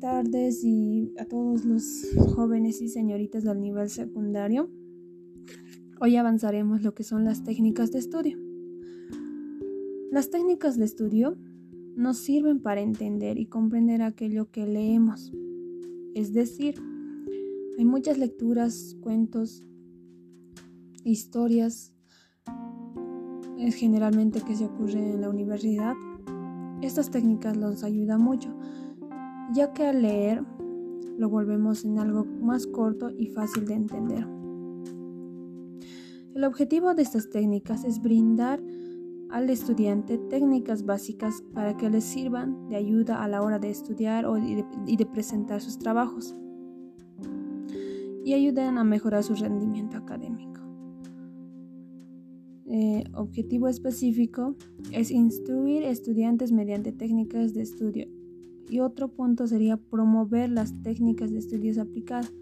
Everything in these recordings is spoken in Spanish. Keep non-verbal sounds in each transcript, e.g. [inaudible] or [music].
tardes y a todos los jóvenes y señoritas del nivel secundario. Hoy avanzaremos lo que son las técnicas de estudio. Las técnicas de estudio nos sirven para entender y comprender aquello que leemos. Es decir, hay muchas lecturas, cuentos, historias, generalmente que se ocurre en la universidad. Estas técnicas nos ayudan mucho, ya que al leer lo volvemos en algo más corto y fácil de entender. El objetivo de estas técnicas es brindar al estudiante técnicas básicas para que les sirvan de ayuda a la hora de estudiar y de, presentar sus trabajos y ayuden a mejorar su rendimiento académico. Eh, objetivo específico es instruir estudiantes mediante técnicas de estudio y otro punto sería promover las técnicas de estudios aplicadas.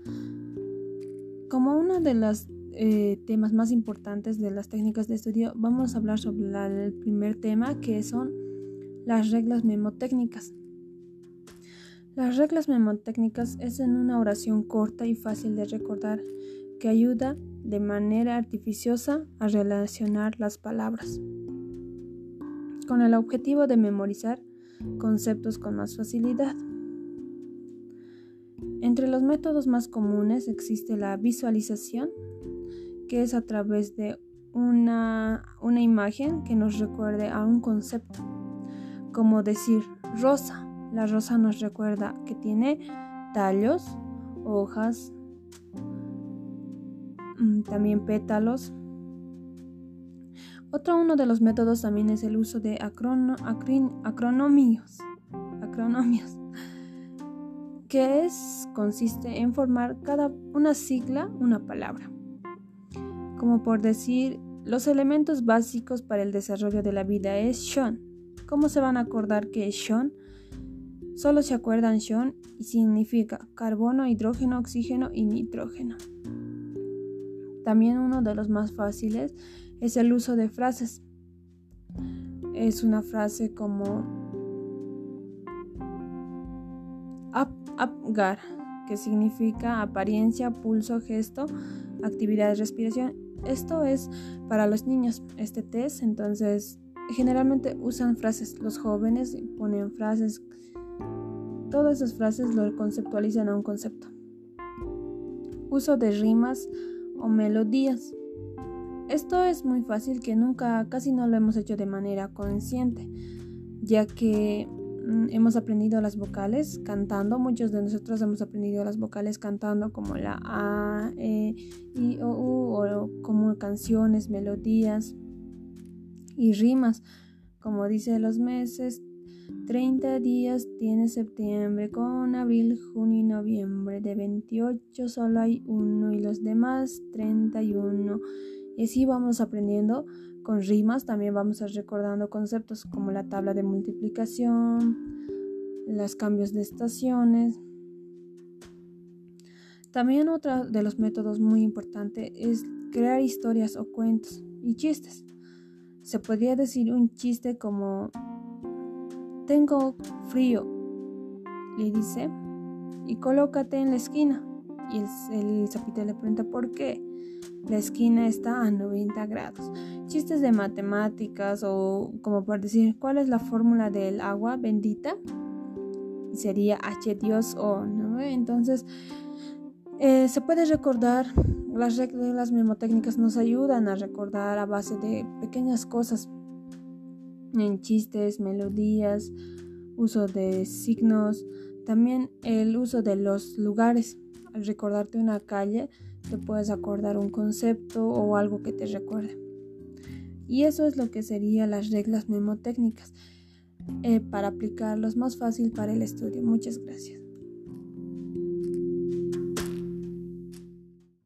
Como una de las eh, temas más importantes de las técnicas de estudio, vamos a hablar sobre el primer tema que son las reglas memotécnicas. Las reglas memotécnicas es en una oración corta y fácil de recordar que ayuda de manera artificiosa a relacionar las palabras con el objetivo de memorizar conceptos con más facilidad. Entre los métodos más comunes existe la visualización, que es a través de una, una imagen que nos recuerde a un concepto, como decir rosa. La rosa nos recuerda que tiene tallos, hojas, mm, también pétalos. Otro uno de los métodos también es el uso de acronomios, [laughs] que es, consiste en formar cada una sigla, una palabra como por decir, los elementos básicos para el desarrollo de la vida es Sean. ¿Cómo se van a acordar que es Sean? Solo se acuerdan Sean y significa carbono, hidrógeno, oxígeno y nitrógeno. También uno de los más fáciles es el uso de frases. Es una frase como Apgar, que significa apariencia, pulso, gesto, actividad de respiración esto es para los niños, este test, entonces generalmente usan frases, los jóvenes ponen frases, todas esas frases lo conceptualizan a un concepto. Uso de rimas o melodías. Esto es muy fácil que nunca, casi no lo hemos hecho de manera consciente, ya que Mm, hemos aprendido las vocales cantando, muchos de nosotros hemos aprendido las vocales cantando como la A, E, I, O, U, o como canciones, melodías y rimas, como dice los meses. 30 días tiene septiembre, con abril, junio y noviembre. De 28 solo hay uno y los demás 31. Y así vamos aprendiendo con rimas también vamos a recordando conceptos como la tabla de multiplicación, los cambios de estaciones. También otro de los métodos muy importantes es crear historias o cuentos y chistes. Se podría decir un chiste como tengo frío, le dice, y colócate en la esquina. Y el, el le pregunta por qué. La esquina está a 90 grados. Chistes de matemáticas o como por decir, ¿cuál es la fórmula del agua bendita? Sería H2O, ¿no? Entonces, eh, se puede recordar, las reglas memotécnicas nos ayudan a recordar a base de pequeñas cosas, en chistes, melodías, uso de signos, también el uso de los lugares. Al recordarte una calle, te puedes acordar un concepto o algo que te recuerde. Y eso es lo que serían las reglas memotécnicas eh, para aplicarlos más fácil para el estudio. Muchas gracias.